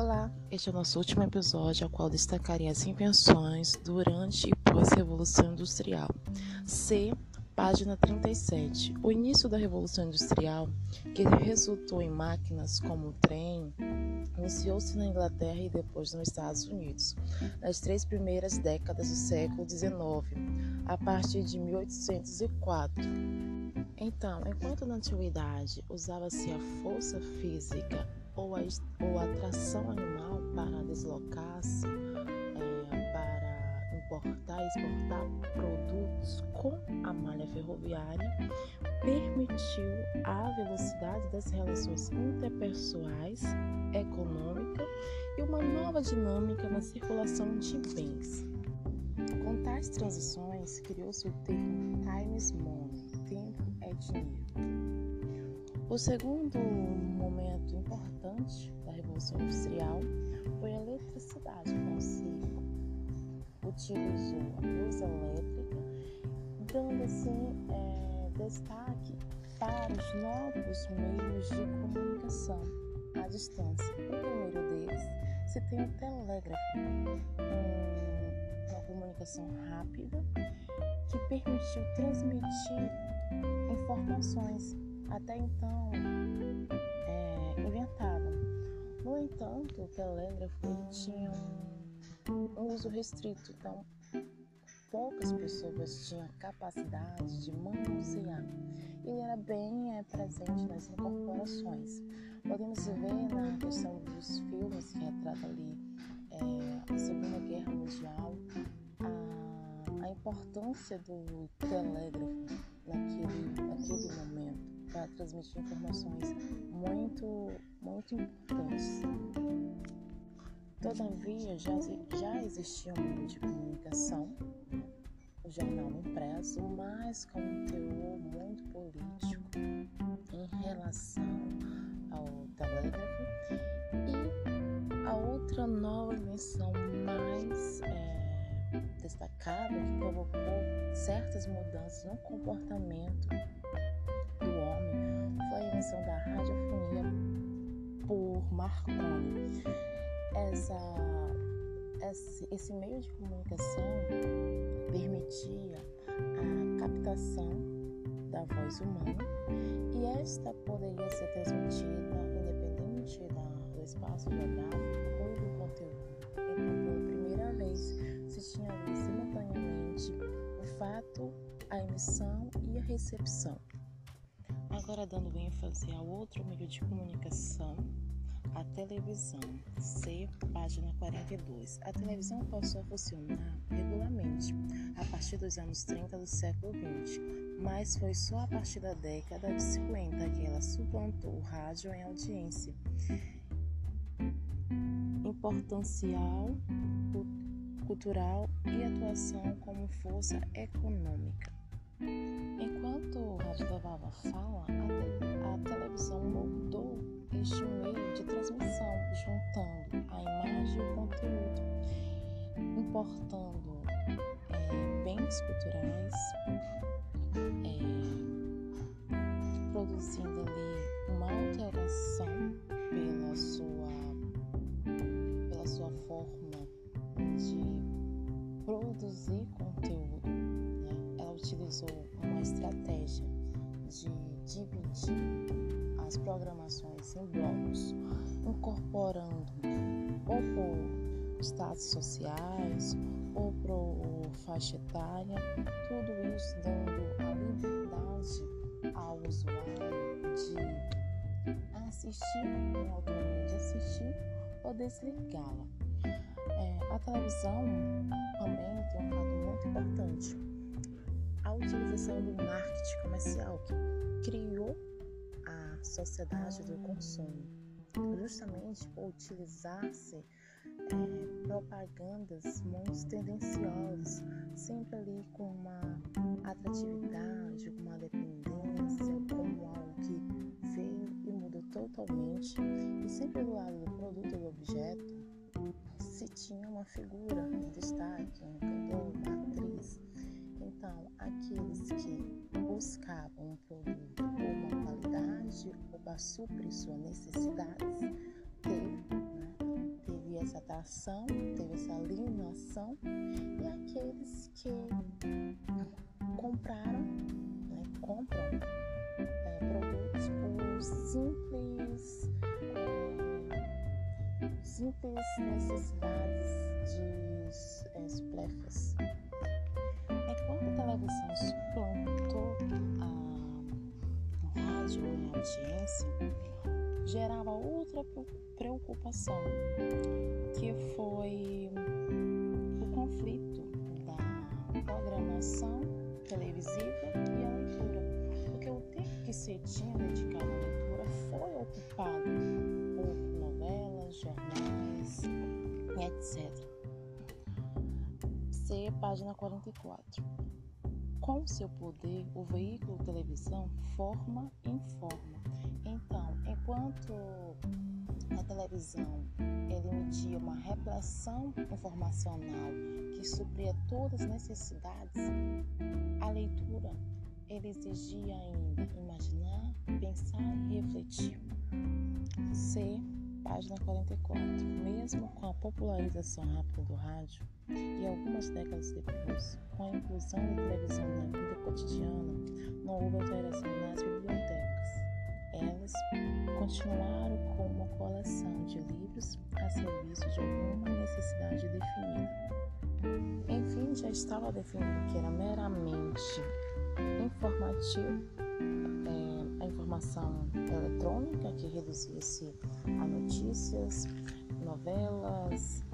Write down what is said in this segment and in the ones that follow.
Olá, este é o nosso último episódio, ao qual destacarei as invenções durante e pós-revolução industrial. C, página 37. O início da revolução industrial, que resultou em máquinas como o trem, iniciou-se na Inglaterra e depois nos Estados Unidos, nas três primeiras décadas do século XIX, a partir de 1804. Então, enquanto na antiguidade usava-se a força física ou a, ou a tração animal para deslocar-se, é, para importar e exportar produtos com a malha ferroviária, permitiu a velocidade das relações interpessoais, econômica e uma nova dinâmica na circulação de bens. Com tais transições, criou-se o termo time is money, tempo é dinheiro. O segundo momento importante da Revolução Industrial foi a eletricidade, quando se utilizou a luz elétrica, dando assim é, destaque para os novos meios de comunicação à distância. O primeiro deles se tem o telégrafo, uma comunicação rápida que permitiu transmitir informações até então é, inventado. No entanto, o telégrafo tinha um, um uso restrito, então poucas pessoas tinham capacidade de manusear. Ele era bem é, presente nas incorporações. Podemos ver na questão dos filmes que retrata ali é, a Segunda Guerra Mundial a, a importância do telégrafo naquele, naquele momento transmitir informações muito, muito importantes. Todavia, já, já existia um meio de comunicação, o jornal impresso, mas com um teor muito político em relação ao telégrafo. E a outra nova invenção mais é, destacada que provocou certas mudanças no comportamento por Marconi. Essa, esse, esse meio de comunicação permitia a captação da voz humana e esta poderia ser transmitida independente da, do espaço geográfico ou do conteúdo. Então, pela primeira vez, se tinha simultaneamente o fato, a emissão e a recepção. Agora dando ênfase ao outro meio de comunicação, a televisão. C, página 42. A televisão passou a funcionar regularmente a partir dos anos 30 do século XX, mas foi só a partir da década de 50 que ela suplantou o rádio em audiência. Importancial, cultural e atuação como força econômica. Enquanto o rádio levava fala, a, te a televisão moldou este de transmissão, juntando a imagem e o conteúdo, importando é, bens culturais, é, produzindo ali uma alteração pela sua, pela sua forma de produzir conteúdo utilizou uma estratégia de dividir as programações em blocos, incorporando ou por status sociais ou por faixa etária, tudo isso dando a liberdade ao usuário de assistir, em autonomia de assistir ou desligá-la. É, a televisão também tem um fato muito importante a utilização do marketing comercial que criou a sociedade do consumo, justamente por utilizar-se é, propagandas muito tendenciosas, sempre ali com uma atratividade, com uma dependência, como algo que veio e mudou totalmente, e sempre do lado do produto e do objeto se tinha uma figura em destaque, um cantor, uma atriz, então, aqueles que buscavam um produto ou para suprir suas necessidades, teve né, essa atração, teve essa alienação, e aqueles que compraram, né, compram é, produtos por simples, é, simples necessidades de é, supléfuas. Rádio a audiência, gerava outra preocupação, que foi o conflito da programação televisiva e a leitura. Porque o tempo que se tinha dedicado à leitura foi ocupado por novelas, jornais, etc. C, página 44. Com seu poder, o veículo televisão forma e informa. Então, enquanto a televisão ele emitia uma repressão informacional que supria todas as necessidades, a leitura ele exigia ainda imaginar, pensar e refletir. C, página 44. Mesmo com a popularização rápida do rádio e algumas décadas depois, com a inclusão da televisão na vida cotidiana, não houve alteração nas bibliotecas. Elas continuaram com uma coleção de livros a serviço de alguma necessidade definida. Enfim, já estava definido que era meramente informativo é, a informação eletrônica, que reduzia-se a notícias, novelas,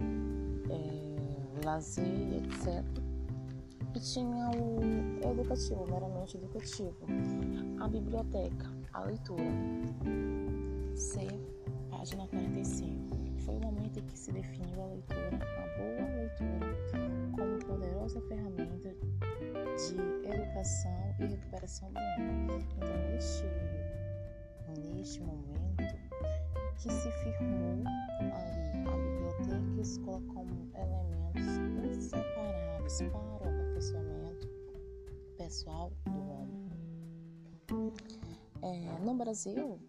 é, lazer, etc. E tinha o educativo, meramente educativo, a biblioteca, a leitura. C, página 45. Foi o momento em que se definiu a leitura, a boa leitura, como poderosa ferramenta de educação e recuperação do homem. Então, neste, neste momento que se firmou ali a biblioteca e a escola como elementos inseparáveis para o aperfeiçoamento pessoal do homem. É, no Brasil,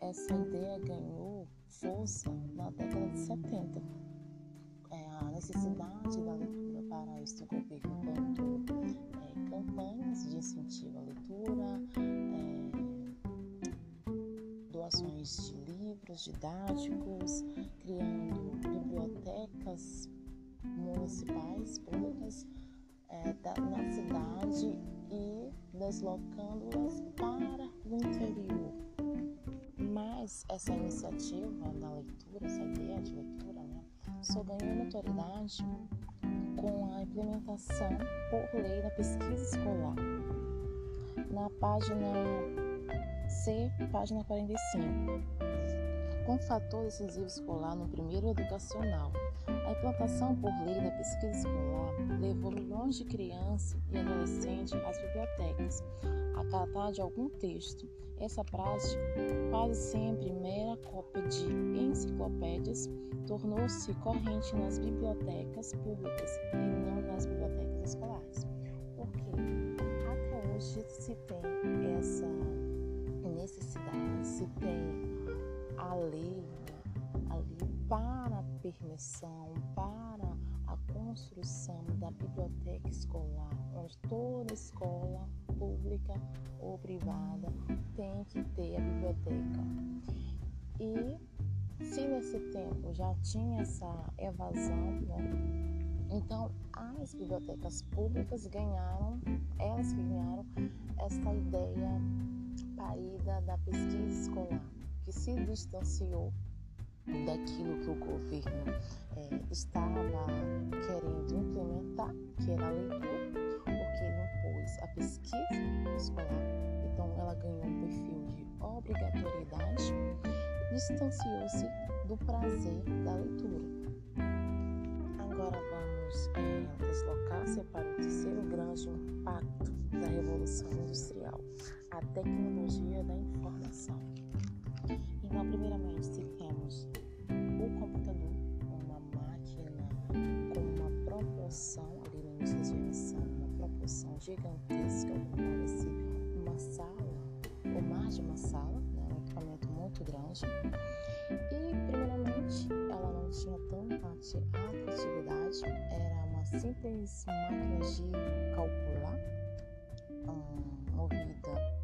essa ideia ganhou força na década de 70. É, a necessidade da leitura para isso o governo é, campanhas de incentivo à leitura, é, doações de livros didáticos, criando bibliotecas municipais públicas é, da, na cidade e deslocando-as para o interior. Mas essa iniciativa da leitura, essa ideia de leitura, né, só ganhou notoriedade com a implementação por lei da pesquisa escolar. Na página C, página 45. Com fator decisivo escolar no primeiro educacional, a implantação por lei da pesquisa escolar levou milhões de crianças e adolescentes às bibliotecas a tratar de algum texto. Essa prática, quase sempre mera cópia de enciclopédias, tornou-se corrente nas bibliotecas públicas e não nas bibliotecas escolares. Porque até hoje se tem essa necessidade, se tem a lei, a lei para a permissão, para a construção da biblioteca escolar, onde toda escola pública ou privada tem que ter a biblioteca. E se nesse tempo já tinha essa evasão, né? então as bibliotecas públicas ganharam, elas ganharam essa ideia parida da pesquisa escolar, que se distanciou daquilo que o governo é, estava querendo implementar, que era a leitura, porque ele impôs a pesquisa escolar, então ela ganhou um perfil de obrigatoriedade distanciou-se do prazer da leitura. Agora vamos é, deslocar-se para o terceiro grande impacto da Revolução Industrial, a tecnologia da informação. Temos o computador, uma máquina com uma proporção, ali no geração, uma proporção gigantesca, parece uma sala, ou mais de uma sala, né, um equipamento muito grande. E, primeiramente, ela não tinha tanta Antigamente, a criatividade era uma simples máquina de calcular, hum, movida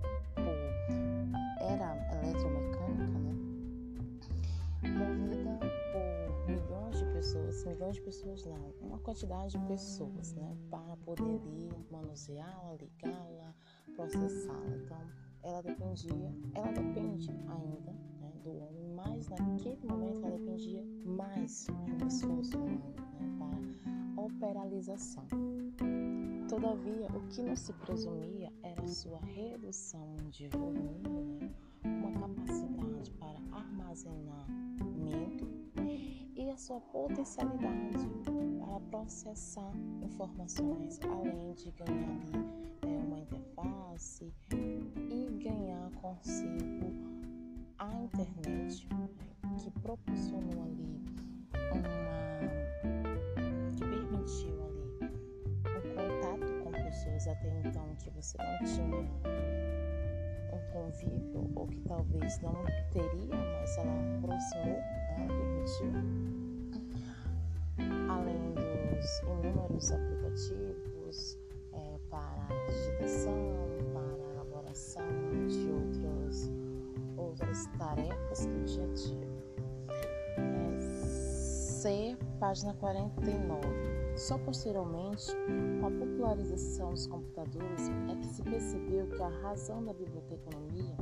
milhões de pessoas não, uma quantidade de pessoas, né? Para poder manuseá-la, ligá-la, processá-la. Então, ela dependia, ela depende ainda né, do homem, mas naquele momento ela dependia mais de um esforço humano né, para operalização. Todavia, o que não se presumia era sua redução de volume, né, uma capacidade para armazenamento e a sua potencialidade para processar informações, além de ganhar ali, é, uma interface ganhar consigo a internet que proporcionou ali uma que permitiu ali um contato com pessoas até então que você não tinha um convívio ou que talvez não teria, mas ela aproximou, permitiu. Além dos inúmeros aplicativos é, para digitação, de outras, outras tarefas do dia a dia. É, C, página 49. Só posteriormente, com a popularização dos computadores, é que se percebeu que a razão da biblioteconomia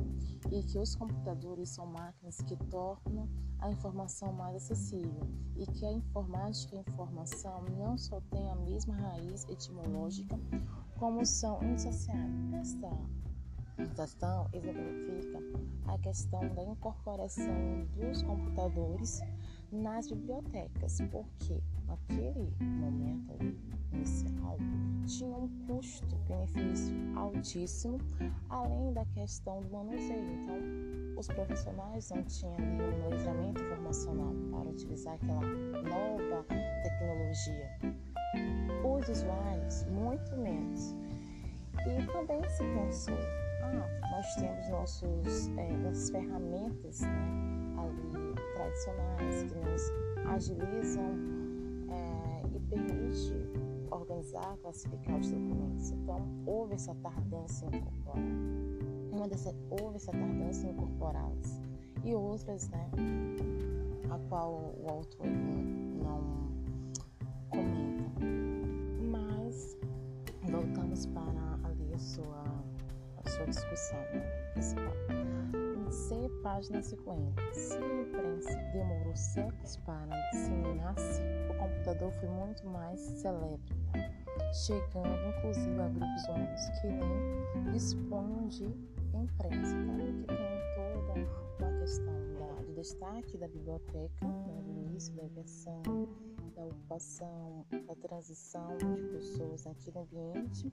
e que os computadores são máquinas que tornam a informação mais acessível e que a informática e a informação não só têm a mesma raiz etimológica, como são indissociáveis. Esta questão exemplifica a questão da incorporação dos computadores nas bibliotecas, porque naquele momento ali, inicial tinha um custo-benefício altíssimo, além da questão do manuseio. Então, os profissionais não tinham ali um letramento informacional para utilizar aquela nova tecnologia. Os usuários, muito menos. E também se pensou ah, nós temos nossos, é, nossas ferramentas né, ali tradicionais que nos agilizam é, e permite organizar, classificar os documentos. Então, houve essa tardância em incorporar. Uma dessas, houve essa tardância em incorporá-las. E outras, né, a qual o autor não comenta. Mas voltamos para ali a sua sua discussão principal. C, página 50. Se a imprensa demorou séculos para disseminar-se, o computador foi muito mais celebre, chegando inclusive a grupos humanos que nem dispunham de imprensa. Então, que tem toda uma questão da, do destaque da biblioteca, né, do início da invenção, da ocupação, da transição de pessoas naquele ambiente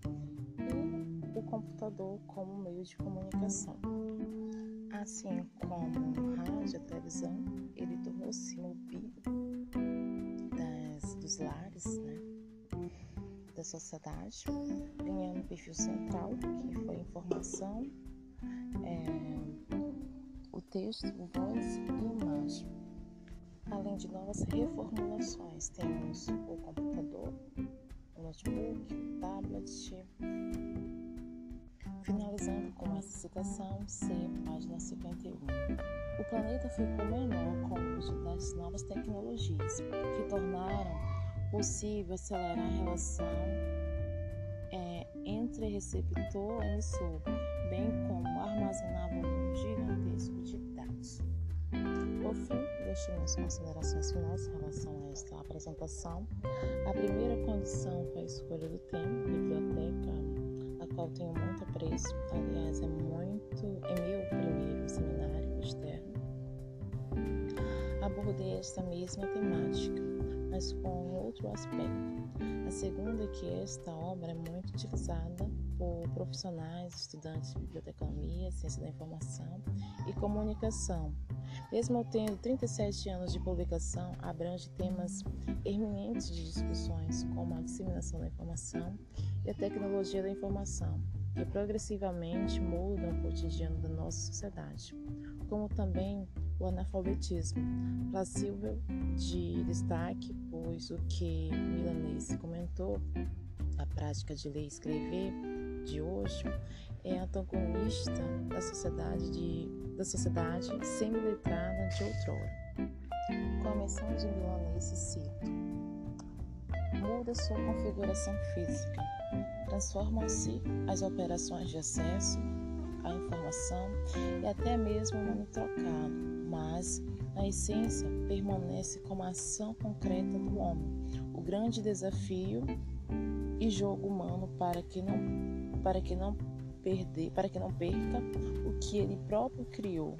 e o computador como meio de comunicação. Assim como rádio, a televisão, ele tornou-se no das, dos lares, né, da sociedade, ganhando um perfil central, que foi informação, é, o texto, o voz e imagem. Além de novas reformulações, temos o computador, o notebook, o tablet, Finalizando com essa citação C, página 51. O planeta ficou menor com o uso das novas tecnologias, que tornaram possível acelerar a relação é, entre receptor e emissor, bem como armazenar volume gigantesco de dados. Por fim, deixo as considerações finais em relação a esta apresentação. A primeira condição foi a escolha do tema, biblioteca, qual tenho muito apreço. Aliás, é muito. É meu primeiro seminário externo. Abordei esta mesma temática, mas com outro aspecto. A segunda é que esta obra é muito utilizada por profissionais, estudantes de biblioteconomia, ciência da informação e comunicação. Mesmo tendo 37 anos de publicação, abrange temas eminentes de discussões como a disseminação da informação e a tecnologia da informação, que progressivamente mudam o cotidiano da nossa sociedade, como também o analfabetismo, plausível de destaque, pois o que Milanese comentou, a prática de ler e escrever de hoje é antagonista da sociedade, de, da sociedade semi-letrada de outrora. Com a menção de Milanese, cito: muda sua configuração física, transformam-se as operações de acesso à informação e até mesmo o nome trocado, mas na essência permanece como a ação concreta do homem, o grande desafio e jogo humano para que não para que não perder, para que não perca o que ele próprio criou,